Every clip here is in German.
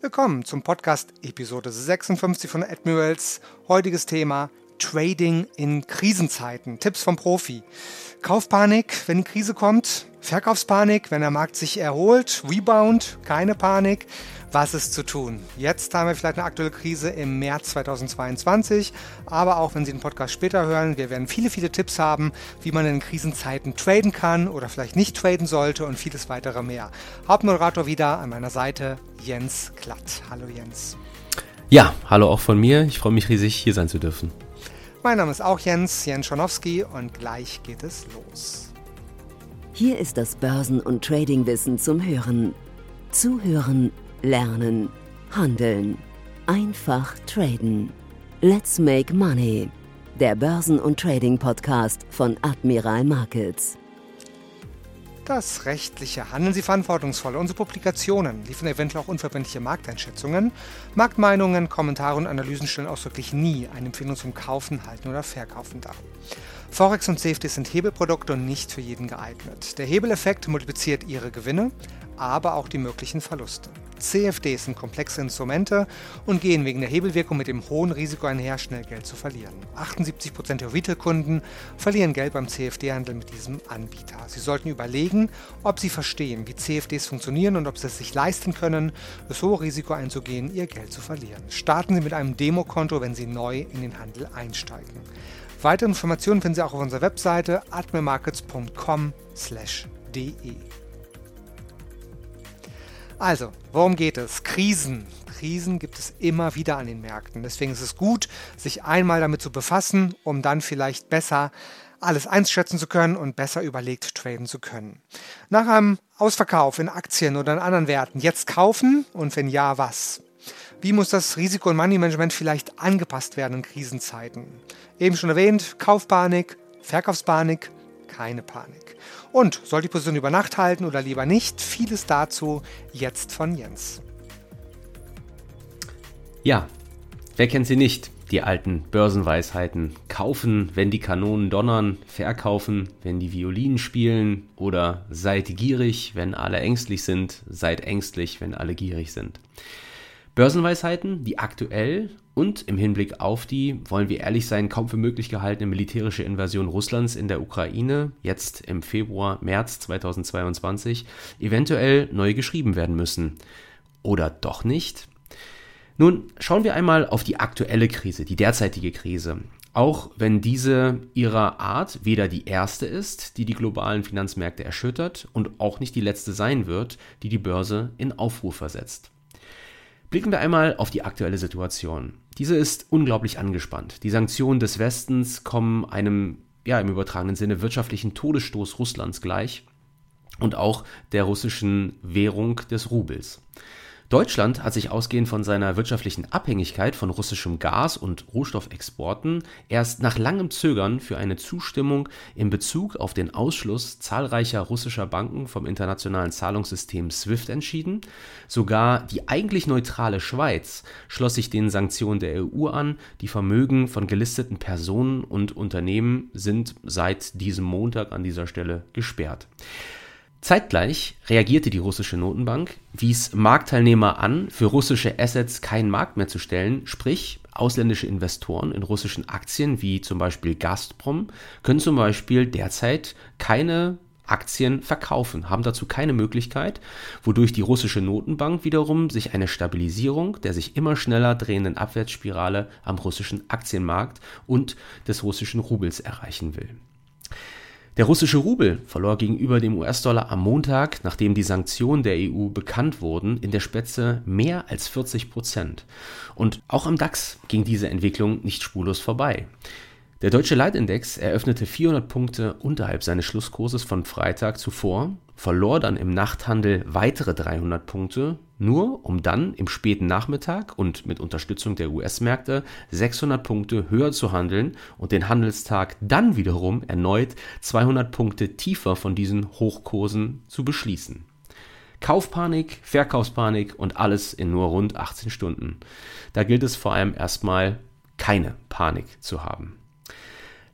Willkommen zum Podcast Episode 56 von Admirals. Heutiges Thema Trading in Krisenzeiten. Tipps vom Profi. Kaufpanik, wenn die Krise kommt. Verkaufspanik, wenn der Markt sich erholt. Rebound, keine Panik. Was ist zu tun? Jetzt haben wir vielleicht eine aktuelle Krise im März 2022, aber auch wenn Sie den Podcast später hören, wir werden viele, viele Tipps haben, wie man in Krisenzeiten traden kann oder vielleicht nicht traden sollte und vieles weitere mehr. Hauptmoderator wieder an meiner Seite, Jens Klatt. Hallo Jens. Ja, hallo auch von mir. Ich freue mich riesig, hier sein zu dürfen. Mein Name ist auch Jens, Jens Schonowski und gleich geht es los. Hier ist das Börsen- und Tradingwissen zum Hören. Zuhören Lernen, Handeln, einfach traden. Let's make money. Der Börsen- und Trading-Podcast von Admiral Markets. Das rechtliche Handeln Sie verantwortungsvoll. Unsere Publikationen liefern eventuell auch unverbindliche Markteinschätzungen. Marktmeinungen, Kommentare und Analysen stellen ausdrücklich nie eine Empfehlung zum Kaufen, Halten oder Verkaufen dar. Forex und CFD sind Hebelprodukte und nicht für jeden geeignet. Der Hebeleffekt multipliziert Ihre Gewinne, aber auch die möglichen Verluste. CFDs sind komplexe Instrumente und gehen wegen der Hebelwirkung mit dem hohen Risiko einher, schnell Geld zu verlieren. 78% der Retail-Kunden verlieren Geld beim CFD-Handel mit diesem Anbieter. Sie sollten überlegen, ob sie verstehen, wie CFDs funktionieren und ob sie es sich leisten können, das hohe Risiko einzugehen, ihr Geld zu verlieren. Starten Sie mit einem Demokonto, wenn Sie neu in den Handel einsteigen. Weitere Informationen finden Sie auch auf unserer Webseite admirmarkets.com/de. Also, worum geht es? Krisen. Krisen gibt es immer wieder an den Märkten. Deswegen ist es gut, sich einmal damit zu befassen, um dann vielleicht besser alles einschätzen zu können und besser überlegt traden zu können. Nach einem Ausverkauf in Aktien oder in anderen Werten jetzt kaufen und wenn ja, was? Wie muss das Risiko- und Money-Management vielleicht angepasst werden in Krisenzeiten? Eben schon erwähnt, Kaufpanik, Verkaufspanik, keine Panik. Und soll die Position über Nacht halten oder lieber nicht? Vieles dazu jetzt von Jens. Ja, wer kennt sie nicht? Die alten Börsenweisheiten. Kaufen, wenn die Kanonen donnern, verkaufen, wenn die Violinen spielen oder seid gierig, wenn alle ängstlich sind, seid ängstlich, wenn alle gierig sind. Börsenweisheiten, die aktuell und im Hinblick auf die, wollen wir ehrlich sein, kaum für möglich gehaltene militärische Invasion Russlands in der Ukraine, jetzt im Februar, März 2022, eventuell neu geschrieben werden müssen. Oder doch nicht? Nun schauen wir einmal auf die aktuelle Krise, die derzeitige Krise. Auch wenn diese ihrer Art weder die erste ist, die die globalen Finanzmärkte erschüttert und auch nicht die letzte sein wird, die die Börse in Aufruhr versetzt. Blicken wir einmal auf die aktuelle Situation. Diese ist unglaublich angespannt. Die Sanktionen des Westens kommen einem, ja, im übertragenen Sinne wirtschaftlichen Todesstoß Russlands gleich und auch der russischen Währung des Rubels. Deutschland hat sich ausgehend von seiner wirtschaftlichen Abhängigkeit von russischem Gas und Rohstoffexporten erst nach langem Zögern für eine Zustimmung in Bezug auf den Ausschluss zahlreicher russischer Banken vom internationalen Zahlungssystem SWIFT entschieden. Sogar die eigentlich neutrale Schweiz schloss sich den Sanktionen der EU an. Die Vermögen von gelisteten Personen und Unternehmen sind seit diesem Montag an dieser Stelle gesperrt. Zeitgleich reagierte die russische Notenbank, wies Marktteilnehmer an, für russische Assets keinen Markt mehr zu stellen, sprich ausländische Investoren in russischen Aktien wie zum Beispiel Gazprom können zum Beispiel derzeit keine Aktien verkaufen, haben dazu keine Möglichkeit, wodurch die russische Notenbank wiederum sich eine Stabilisierung der sich immer schneller drehenden Abwärtsspirale am russischen Aktienmarkt und des russischen Rubels erreichen will. Der russische Rubel verlor gegenüber dem US-Dollar am Montag, nachdem die Sanktionen der EU bekannt wurden, in der Spitze mehr als 40 Prozent. Und auch am DAX ging diese Entwicklung nicht spurlos vorbei. Der deutsche Leitindex eröffnete 400 Punkte unterhalb seines Schlusskurses von Freitag zuvor, verlor dann im Nachthandel weitere 300 Punkte, nur um dann im späten Nachmittag und mit Unterstützung der US-Märkte 600 Punkte höher zu handeln und den Handelstag dann wiederum erneut 200 Punkte tiefer von diesen Hochkursen zu beschließen. Kaufpanik, Verkaufspanik und alles in nur rund 18 Stunden. Da gilt es vor allem erstmal keine Panik zu haben.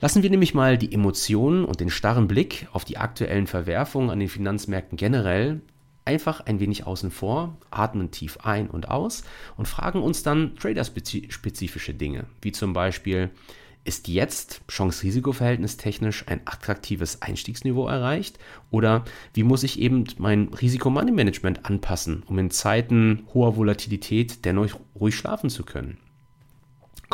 Lassen wir nämlich mal die Emotionen und den starren Blick auf die aktuellen Verwerfungen an den Finanzmärkten generell einfach ein wenig außen vor, atmen tief ein und aus und fragen uns dann traderspezifische Dinge, wie zum Beispiel, ist jetzt Chance-Risiko-Verhältnis technisch ein attraktives Einstiegsniveau erreicht? Oder wie muss ich eben mein Risiko-Money-Management anpassen, um in Zeiten hoher Volatilität dennoch ruhig schlafen zu können?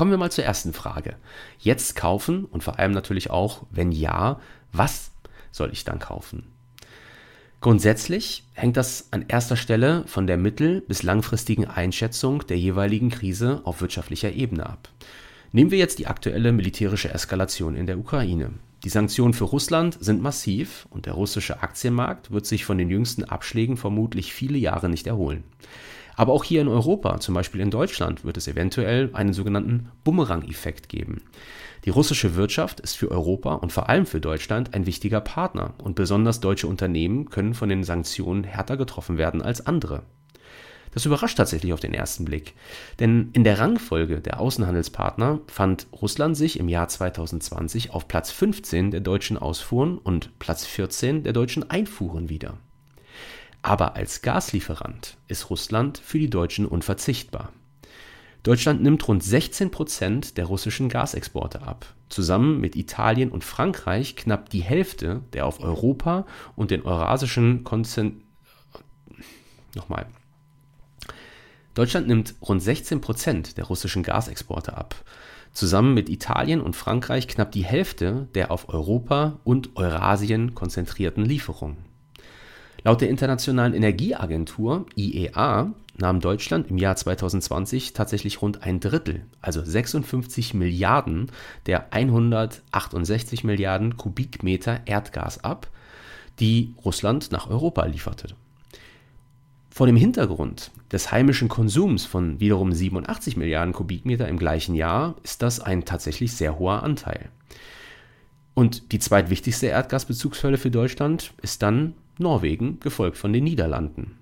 Kommen wir mal zur ersten Frage. Jetzt kaufen und vor allem natürlich auch, wenn ja, was soll ich dann kaufen? Grundsätzlich hängt das an erster Stelle von der mittel- bis langfristigen Einschätzung der jeweiligen Krise auf wirtschaftlicher Ebene ab. Nehmen wir jetzt die aktuelle militärische Eskalation in der Ukraine. Die Sanktionen für Russland sind massiv und der russische Aktienmarkt wird sich von den jüngsten Abschlägen vermutlich viele Jahre nicht erholen. Aber auch hier in Europa, zum Beispiel in Deutschland, wird es eventuell einen sogenannten Bumerang-Effekt geben. Die russische Wirtschaft ist für Europa und vor allem für Deutschland ein wichtiger Partner und besonders deutsche Unternehmen können von den Sanktionen härter getroffen werden als andere. Das überrascht tatsächlich auf den ersten Blick. Denn in der Rangfolge der Außenhandelspartner fand Russland sich im Jahr 2020 auf Platz 15 der deutschen Ausfuhren und Platz 14 der deutschen Einfuhren wieder. Aber als Gaslieferant ist Russland für die Deutschen unverzichtbar. Deutschland nimmt rund 16 Prozent der russischen Gasexporte ab. Zusammen mit Italien und Frankreich knapp die Hälfte der auf Europa und den eurasischen Konzent Nochmal. Deutschland nimmt rund 16 Prozent der russischen Gasexporte ab. Zusammen mit Italien und Frankreich knapp die Hälfte der auf Europa und Eurasien konzentrierten Lieferungen. Laut der Internationalen Energieagentur IEA nahm Deutschland im Jahr 2020 tatsächlich rund ein Drittel, also 56 Milliarden der 168 Milliarden Kubikmeter Erdgas ab, die Russland nach Europa lieferte. Vor dem Hintergrund des heimischen Konsums von wiederum 87 Milliarden Kubikmeter im gleichen Jahr ist das ein tatsächlich sehr hoher Anteil. Und die zweitwichtigste Erdgasbezugsquelle für Deutschland ist dann Norwegen, gefolgt von den Niederlanden.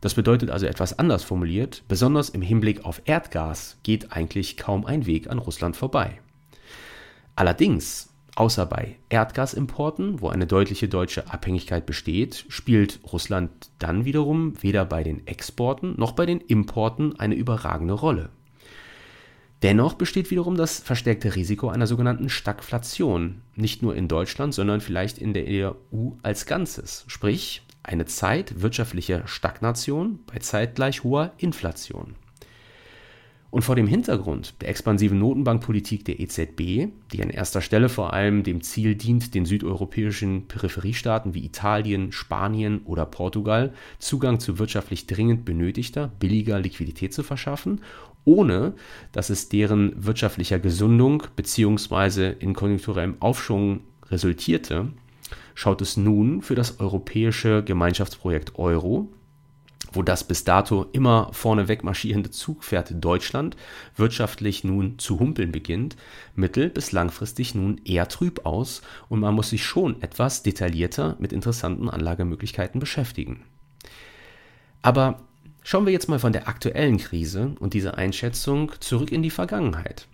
Das bedeutet also etwas anders formuliert, besonders im Hinblick auf Erdgas geht eigentlich kaum ein Weg an Russland vorbei. Allerdings Außer bei Erdgasimporten, wo eine deutliche deutsche Abhängigkeit besteht, spielt Russland dann wiederum weder bei den Exporten noch bei den Importen eine überragende Rolle. Dennoch besteht wiederum das verstärkte Risiko einer sogenannten Stagflation, nicht nur in Deutschland, sondern vielleicht in der EU als Ganzes, sprich eine Zeit wirtschaftlicher Stagnation bei zeitgleich hoher Inflation. Und vor dem Hintergrund der expansiven Notenbankpolitik der EZB, die an erster Stelle vor allem dem Ziel dient, den südeuropäischen Peripheriestaaten wie Italien, Spanien oder Portugal Zugang zu wirtschaftlich dringend benötigter, billiger Liquidität zu verschaffen, ohne dass es deren wirtschaftlicher Gesundung bzw. in konjunkturellem Aufschwung resultierte, schaut es nun für das europäische Gemeinschaftsprojekt Euro wo das bis dato immer vorneweg marschierende Zugpferd Deutschland wirtschaftlich nun zu humpeln beginnt, mittel- bis langfristig nun eher trüb aus und man muss sich schon etwas detaillierter mit interessanten Anlagemöglichkeiten beschäftigen. Aber schauen wir jetzt mal von der aktuellen Krise und dieser Einschätzung zurück in die Vergangenheit.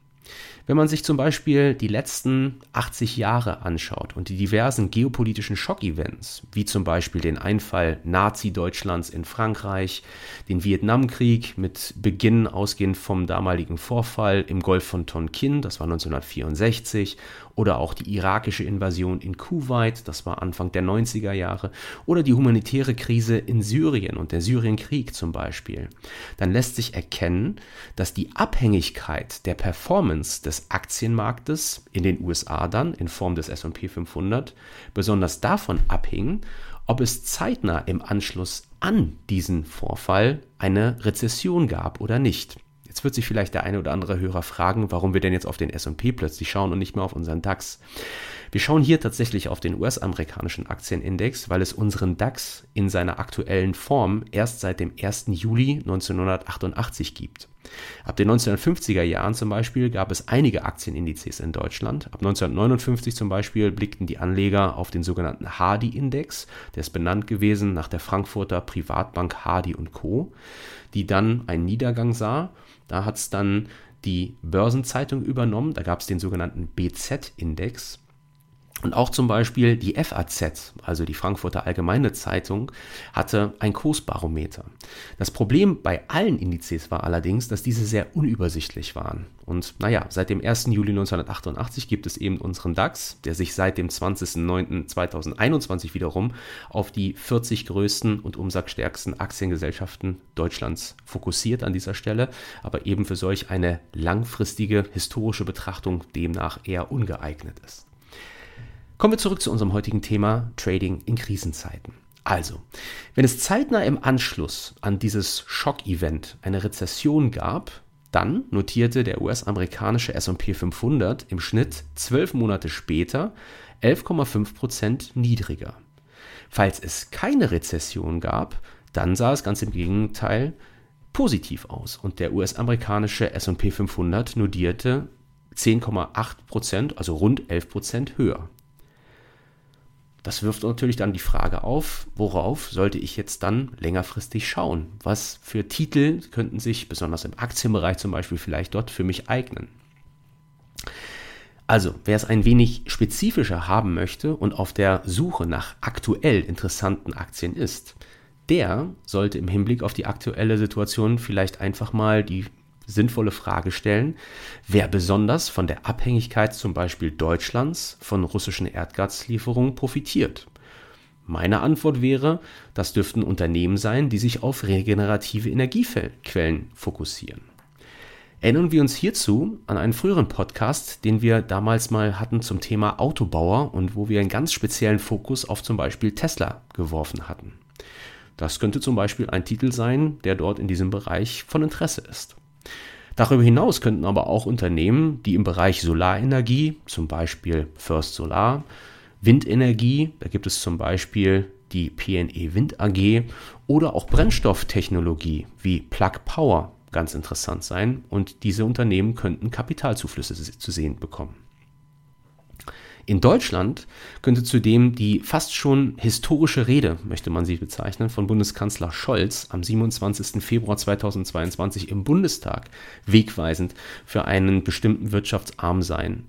Wenn man sich zum Beispiel die letzten 80 Jahre anschaut und die diversen geopolitischen Schockevents, wie zum Beispiel den Einfall Nazi-Deutschlands in Frankreich, den Vietnamkrieg mit Beginn ausgehend vom damaligen Vorfall im Golf von Tonkin, das war 1964, oder auch die irakische Invasion in Kuwait, das war Anfang der 90er Jahre, oder die humanitäre Krise in Syrien und der Syrienkrieg zum Beispiel, dann lässt sich erkennen, dass die Abhängigkeit der Performance des Aktienmarktes in den USA dann in Form des SP 500 besonders davon abhing, ob es zeitnah im Anschluss an diesen Vorfall eine Rezession gab oder nicht. Jetzt wird sich vielleicht der eine oder andere Hörer fragen, warum wir denn jetzt auf den S&P plötzlich schauen und nicht mehr auf unseren DAX. Wir schauen hier tatsächlich auf den US-amerikanischen Aktienindex, weil es unseren DAX in seiner aktuellen Form erst seit dem 1. Juli 1988 gibt. Ab den 1950er Jahren zum Beispiel gab es einige Aktienindizes in Deutschland. Ab 1959 zum Beispiel blickten die Anleger auf den sogenannten Hardy-Index, der ist benannt gewesen nach der Frankfurter Privatbank Hardy Co., die dann einen Niedergang sah da hat es dann die Börsenzeitung übernommen. Da gab es den sogenannten BZ-Index. Und auch zum Beispiel die FAZ, also die Frankfurter Allgemeine Zeitung, hatte ein Kursbarometer. Das Problem bei allen Indizes war allerdings, dass diese sehr unübersichtlich waren. Und naja, seit dem 1. Juli 1988 gibt es eben unseren DAX, der sich seit dem 20.09.2021 wiederum auf die 40 größten und umsatzstärksten Aktiengesellschaften Deutschlands fokussiert an dieser Stelle, aber eben für solch eine langfristige historische Betrachtung demnach eher ungeeignet ist. Kommen wir zurück zu unserem heutigen Thema Trading in Krisenzeiten. Also, wenn es zeitnah im Anschluss an dieses Schockevent eine Rezession gab, dann notierte der US-amerikanische SP 500 im Schnitt zwölf Monate später 11,5 Prozent niedriger. Falls es keine Rezession gab, dann sah es ganz im Gegenteil positiv aus und der US-amerikanische SP 500 notierte 10,8 Prozent, also rund 11 Prozent höher. Das wirft natürlich dann die Frage auf, worauf sollte ich jetzt dann längerfristig schauen? Was für Titel könnten sich besonders im Aktienbereich zum Beispiel vielleicht dort für mich eignen? Also, wer es ein wenig spezifischer haben möchte und auf der Suche nach aktuell interessanten Aktien ist, der sollte im Hinblick auf die aktuelle Situation vielleicht einfach mal die sinnvolle Frage stellen, wer besonders von der Abhängigkeit zum Beispiel Deutschlands von russischen Erdgaslieferungen profitiert. Meine Antwort wäre, das dürften Unternehmen sein, die sich auf regenerative Energiequellen fokussieren. Erinnern wir uns hierzu an einen früheren Podcast, den wir damals mal hatten zum Thema Autobauer und wo wir einen ganz speziellen Fokus auf zum Beispiel Tesla geworfen hatten. Das könnte zum Beispiel ein Titel sein, der dort in diesem Bereich von Interesse ist. Darüber hinaus könnten aber auch Unternehmen, die im Bereich Solarenergie, zum Beispiel First Solar, Windenergie, da gibt es zum Beispiel die PNE Wind AG oder auch Brennstofftechnologie wie Plug Power ganz interessant sein und diese Unternehmen könnten Kapitalzuflüsse zu sehen bekommen. In Deutschland könnte zudem die fast schon historische Rede, möchte man sie bezeichnen, von Bundeskanzler Scholz am 27. Februar 2022 im Bundestag wegweisend für einen bestimmten Wirtschaftsarm sein.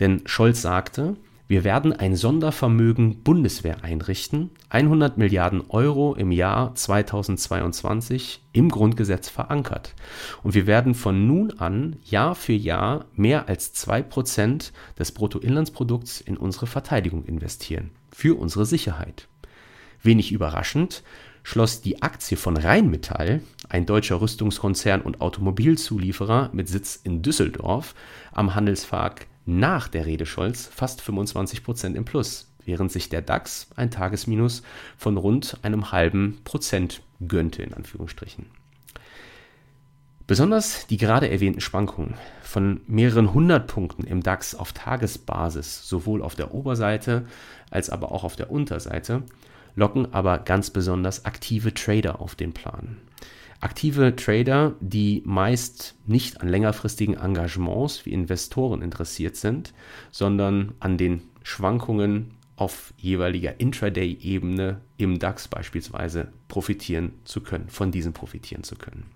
Denn Scholz sagte, wir werden ein Sondervermögen Bundeswehr einrichten, 100 Milliarden Euro im Jahr 2022 im Grundgesetz verankert. Und wir werden von nun an Jahr für Jahr mehr als 2% des Bruttoinlandsprodukts in unsere Verteidigung investieren, für unsere Sicherheit. Wenig überraschend schloss die Aktie von Rheinmetall, ein deutscher Rüstungskonzern und Automobilzulieferer mit Sitz in Düsseldorf, am Handelstag nach der Rede Scholz fast 25 Prozent im Plus, während sich der DAX ein Tagesminus von rund einem halben Prozent gönnte, in Anführungsstrichen. Besonders die gerade erwähnten Schwankungen von mehreren hundert Punkten im DAX auf Tagesbasis, sowohl auf der Oberseite als aber auch auf der Unterseite, locken aber ganz besonders aktive Trader auf den Plan. Aktive Trader, die meist nicht an längerfristigen Engagements wie Investoren interessiert sind, sondern an den Schwankungen auf jeweiliger Intraday-Ebene im DAX beispielsweise profitieren zu können, von diesen profitieren zu können.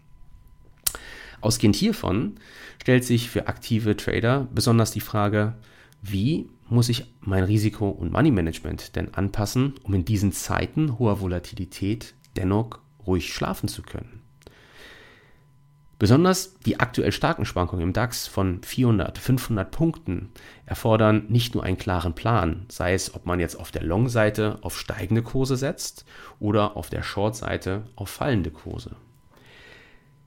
Ausgehend hiervon stellt sich für aktive Trader besonders die Frage, wie muss ich mein Risiko- und Money-Management denn anpassen, um in diesen Zeiten hoher Volatilität dennoch ruhig schlafen zu können? Besonders die aktuell starken Schwankungen im DAX von 400, 500 Punkten erfordern nicht nur einen klaren Plan, sei es, ob man jetzt auf der Long-Seite auf steigende Kurse setzt oder auf der Short-Seite auf fallende Kurse.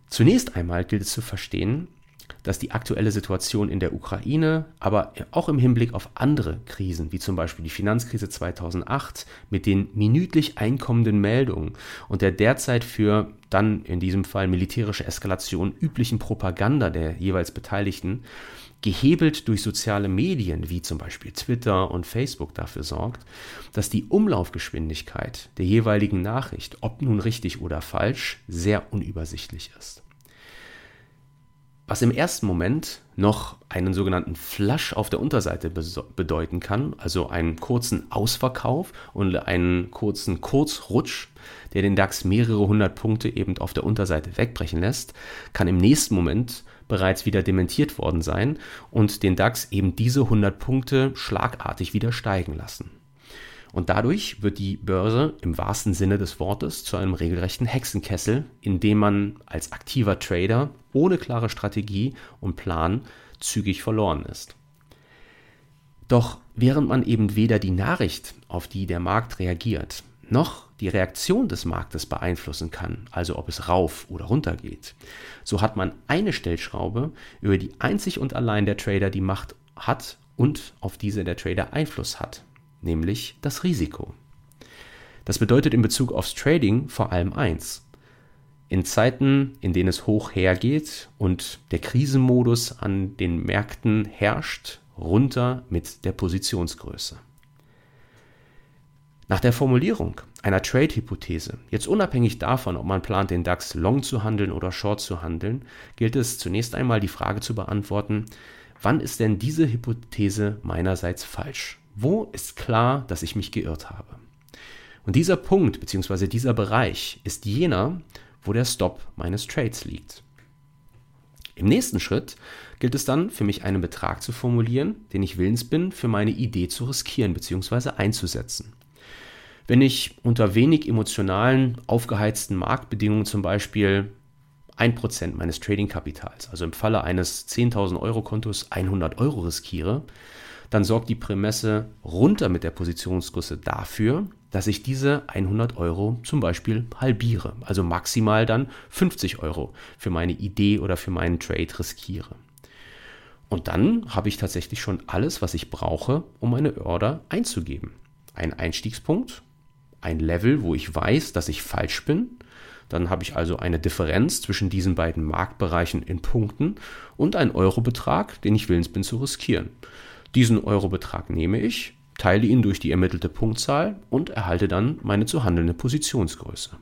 Zunächst einmal gilt es zu verstehen, dass die aktuelle Situation in der Ukraine, aber auch im Hinblick auf andere Krisen, wie zum Beispiel die Finanzkrise 2008, mit den minütlich einkommenden Meldungen und der derzeit für dann in diesem Fall militärische Eskalation üblichen Propaganda der jeweils Beteiligten, gehebelt durch soziale Medien wie zum Beispiel Twitter und Facebook dafür sorgt, dass die Umlaufgeschwindigkeit der jeweiligen Nachricht, ob nun richtig oder falsch, sehr unübersichtlich ist. Was im ersten Moment noch einen sogenannten Flush auf der Unterseite bedeuten kann, also einen kurzen Ausverkauf und einen kurzen Kurzrutsch, der den DAX mehrere hundert Punkte eben auf der Unterseite wegbrechen lässt, kann im nächsten Moment bereits wieder dementiert worden sein und den DAX eben diese 100 Punkte schlagartig wieder steigen lassen. Und dadurch wird die Börse im wahrsten Sinne des Wortes zu einem regelrechten Hexenkessel, in dem man als aktiver Trader ohne klare Strategie und Plan zügig verloren ist. Doch während man eben weder die Nachricht, auf die der Markt reagiert, noch die Reaktion des Marktes beeinflussen kann, also ob es rauf oder runter geht, so hat man eine Stellschraube, über die einzig und allein der Trader die Macht hat und auf diese der Trader Einfluss hat nämlich das Risiko. Das bedeutet in Bezug aufs Trading vor allem eins. In Zeiten, in denen es hoch hergeht und der Krisenmodus an den Märkten herrscht, runter mit der Positionsgröße. Nach der Formulierung einer Trade-Hypothese, jetzt unabhängig davon, ob man plant, den DAX long zu handeln oder short zu handeln, gilt es zunächst einmal die Frage zu beantworten, wann ist denn diese Hypothese meinerseits falsch? Wo ist klar, dass ich mich geirrt habe? Und dieser Punkt bzw. dieser Bereich ist jener, wo der Stop meines Trades liegt. Im nächsten Schritt gilt es dann für mich einen Betrag zu formulieren, den ich willens bin, für meine Idee zu riskieren bzw. einzusetzen. Wenn ich unter wenig emotionalen, aufgeheizten Marktbedingungen zum Beispiel 1% meines Tradingkapitals, also im Falle eines 10.000 Euro Kontos 100 Euro riskiere, dann sorgt die Prämesse runter mit der Positionsgröße dafür, dass ich diese 100 Euro zum Beispiel halbiere, also maximal dann 50 Euro für meine Idee oder für meinen Trade riskiere. Und dann habe ich tatsächlich schon alles, was ich brauche, um eine Order einzugeben. Ein Einstiegspunkt, ein Level, wo ich weiß, dass ich falsch bin. Dann habe ich also eine Differenz zwischen diesen beiden Marktbereichen in Punkten und einen Eurobetrag, den ich willens bin zu riskieren. Diesen Eurobetrag nehme ich, teile ihn durch die ermittelte Punktzahl und erhalte dann meine zu handelnde Positionsgröße.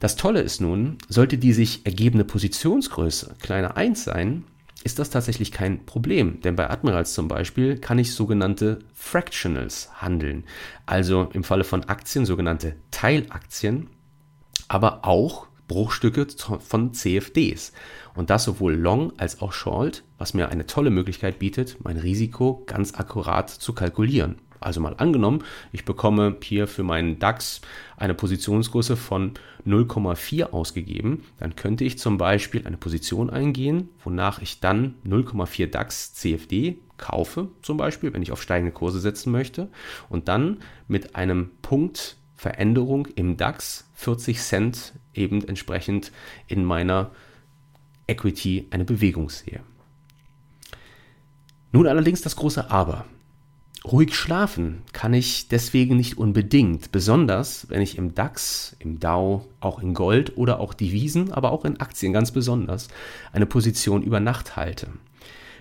Das Tolle ist nun, sollte die sich ergebende Positionsgröße kleiner 1 sein, ist das tatsächlich kein Problem, denn bei Admirals zum Beispiel kann ich sogenannte Fractionals handeln, also im Falle von Aktien sogenannte Teilaktien, aber auch Bruchstücke von CFDs. Und das sowohl long als auch short, was mir eine tolle Möglichkeit bietet, mein Risiko ganz akkurat zu kalkulieren. Also mal angenommen, ich bekomme hier für meinen DAX eine Positionsgröße von 0,4 ausgegeben, dann könnte ich zum Beispiel eine Position eingehen, wonach ich dann 0,4 DAX CFD kaufe, zum Beispiel, wenn ich auf steigende Kurse setzen möchte, und dann mit einem Punkt Veränderung im DAX 40 Cent eben entsprechend in meiner Equity eine Bewegung sehe. Nun allerdings das große Aber. Ruhig schlafen kann ich deswegen nicht unbedingt, besonders wenn ich im DAX, im DAO, auch in Gold oder auch Devisen, aber auch in Aktien ganz besonders eine Position über Nacht halte.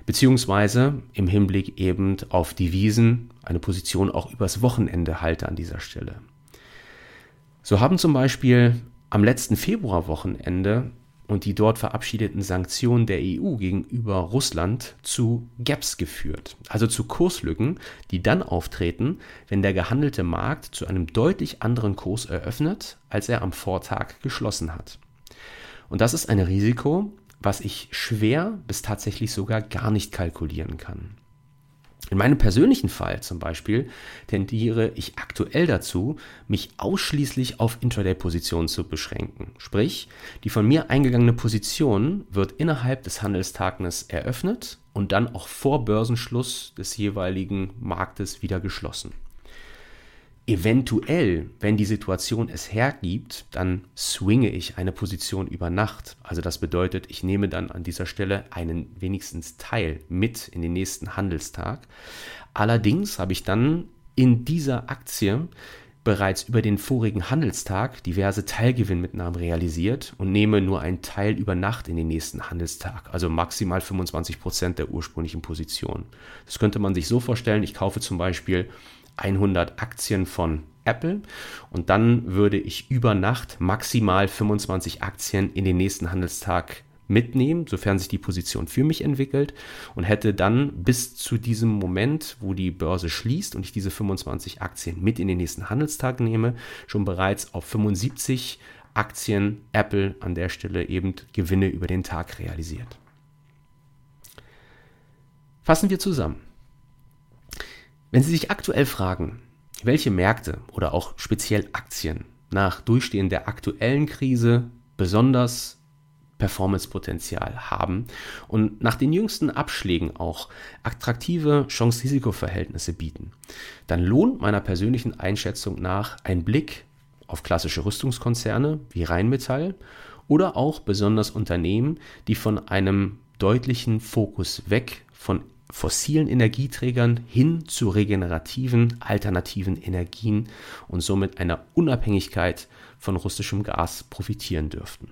Beziehungsweise im Hinblick eben auf Devisen eine Position auch übers Wochenende halte an dieser Stelle. So haben zum Beispiel am letzten Februarwochenende und die dort verabschiedeten Sanktionen der EU gegenüber Russland zu Gaps geführt, also zu Kurslücken, die dann auftreten, wenn der gehandelte Markt zu einem deutlich anderen Kurs eröffnet, als er am Vortag geschlossen hat. Und das ist ein Risiko, was ich schwer bis tatsächlich sogar gar nicht kalkulieren kann. In meinem persönlichen Fall zum Beispiel tendiere ich aktuell dazu, mich ausschließlich auf Intraday-Positionen zu beschränken. Sprich, die von mir eingegangene Position wird innerhalb des Handelstages eröffnet und dann auch vor Börsenschluss des jeweiligen Marktes wieder geschlossen. Eventuell, wenn die Situation es hergibt, dann swinge ich eine Position über Nacht. Also das bedeutet, ich nehme dann an dieser Stelle einen wenigstens Teil mit in den nächsten Handelstag. Allerdings habe ich dann in dieser Aktie bereits über den vorigen Handelstag diverse Teilgewinnmitnahmen realisiert und nehme nur einen Teil über Nacht in den nächsten Handelstag, also maximal 25 Prozent der ursprünglichen Position. Das könnte man sich so vorstellen, ich kaufe zum Beispiel 100 Aktien von Apple und dann würde ich über Nacht maximal 25 Aktien in den nächsten Handelstag mitnehmen, sofern sich die Position für mich entwickelt und hätte dann bis zu diesem Moment, wo die Börse schließt und ich diese 25 Aktien mit in den nächsten Handelstag nehme, schon bereits auf 75 Aktien Apple an der Stelle eben Gewinne über den Tag realisiert. Fassen wir zusammen. Wenn Sie sich aktuell fragen, welche Märkte oder auch speziell Aktien nach Durchstehen der aktuellen Krise besonders Performancepotenzial haben und nach den jüngsten Abschlägen auch attraktive Chance-Risiko-Verhältnisse bieten, dann lohnt meiner persönlichen Einschätzung nach ein Blick auf klassische Rüstungskonzerne wie Rheinmetall oder auch besonders Unternehmen, die von einem deutlichen Fokus weg von fossilen Energieträgern hin zu regenerativen alternativen Energien und somit einer Unabhängigkeit von russischem Gas profitieren dürften.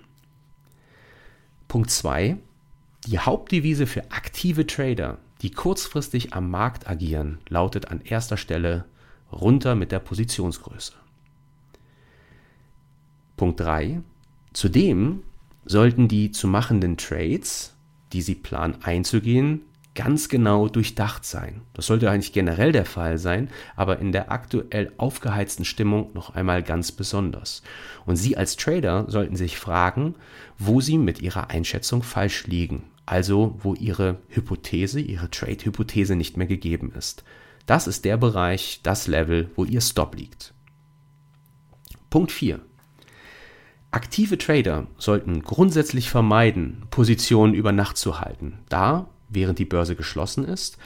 Punkt 2. Die Hauptdevise für aktive Trader, die kurzfristig am Markt agieren, lautet an erster Stelle runter mit der Positionsgröße. Punkt 3. Zudem sollten die zu machenden Trades, die Sie planen einzugehen, ganz genau durchdacht sein. Das sollte eigentlich generell der Fall sein, aber in der aktuell aufgeheizten Stimmung noch einmal ganz besonders. Und Sie als Trader sollten sich fragen, wo Sie mit Ihrer Einschätzung falsch liegen, also wo Ihre Hypothese, Ihre Trade-Hypothese nicht mehr gegeben ist. Das ist der Bereich, das Level, wo Ihr Stop liegt. Punkt 4. Aktive Trader sollten grundsätzlich vermeiden, Positionen über Nacht zu halten, da während die Börse geschlossen ist,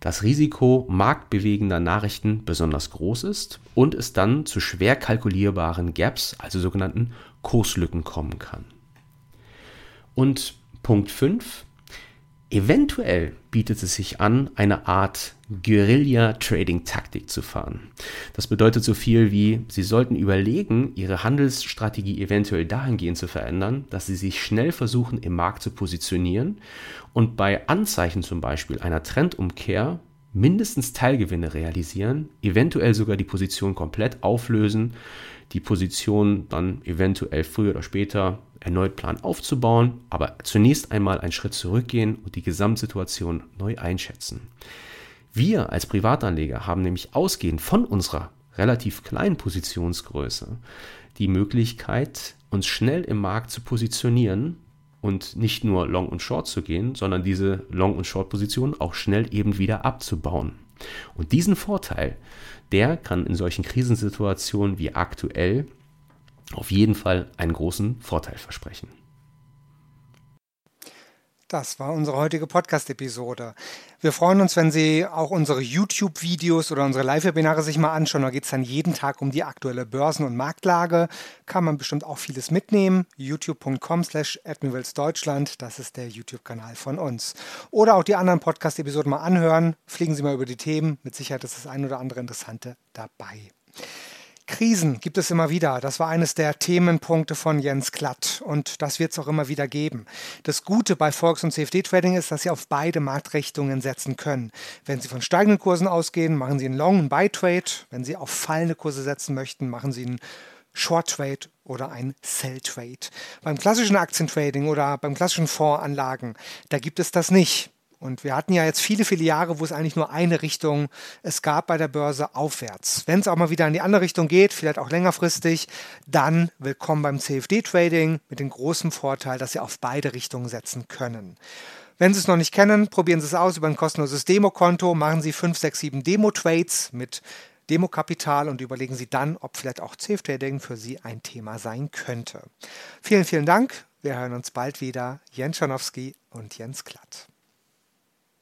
das Risiko marktbewegender Nachrichten besonders groß ist und es dann zu schwer kalkulierbaren Gaps, also sogenannten Kurslücken kommen kann. Und Punkt 5. Eventuell bietet es sich an, eine Art Guerilla-Trading-Taktik zu fahren. Das bedeutet so viel wie, Sie sollten überlegen, Ihre Handelsstrategie eventuell dahingehend zu verändern, dass Sie sich schnell versuchen, im Markt zu positionieren und bei Anzeichen zum Beispiel einer Trendumkehr mindestens Teilgewinne realisieren, eventuell sogar die Position komplett auflösen, die Position dann eventuell früher oder später erneut planen aufzubauen, aber zunächst einmal einen Schritt zurückgehen und die Gesamtsituation neu einschätzen. Wir als Privatanleger haben nämlich ausgehend von unserer relativ kleinen Positionsgröße die Möglichkeit, uns schnell im Markt zu positionieren und nicht nur Long und Short zu gehen, sondern diese Long- und Short-Positionen auch schnell eben wieder abzubauen. Und diesen Vorteil, der kann in solchen Krisensituationen wie aktuell auf jeden Fall einen großen Vorteil versprechen. Das war unsere heutige Podcast-Episode. Wir freuen uns, wenn Sie auch unsere YouTube-Videos oder unsere Live-Webinare sich mal anschauen. Da geht es dann jeden Tag um die aktuelle Börsen- und Marktlage. Kann man bestimmt auch vieles mitnehmen. youtube.com slash Deutschland, das ist der YouTube-Kanal von uns. Oder auch die anderen Podcast-Episoden mal anhören. Fliegen Sie mal über die Themen. Mit Sicherheit ist das ein oder andere Interessante dabei. Krisen gibt es immer wieder. Das war eines der Themenpunkte von Jens Klatt und das wird es auch immer wieder geben. Das Gute bei Volks- und CFD-Trading ist, dass Sie auf beide Marktrichtungen setzen können. Wenn Sie von steigenden Kursen ausgehen, machen Sie einen Long- und Buy-Trade. Wenn Sie auf fallende Kurse setzen möchten, machen Sie einen Short Trade oder ein Sell Trade. Beim klassischen Aktientrading oder beim klassischen Fondsanlagen, da gibt es das nicht. Und wir hatten ja jetzt viele, viele Jahre, wo es eigentlich nur eine Richtung es gab bei der Börse aufwärts. Wenn es auch mal wieder in die andere Richtung geht, vielleicht auch längerfristig, dann willkommen beim CFD-Trading mit dem großen Vorteil, dass Sie auf beide Richtungen setzen können. Wenn Sie es noch nicht kennen, probieren Sie es aus über ein kostenloses Demokonto, machen Sie 5, 6, 7 Demo-Trades mit Demokapital und überlegen Sie dann, ob vielleicht auch CFD-Trading für Sie ein Thema sein könnte. Vielen, vielen Dank. Wir hören uns bald wieder. Jens Schanowski und Jens Klatt.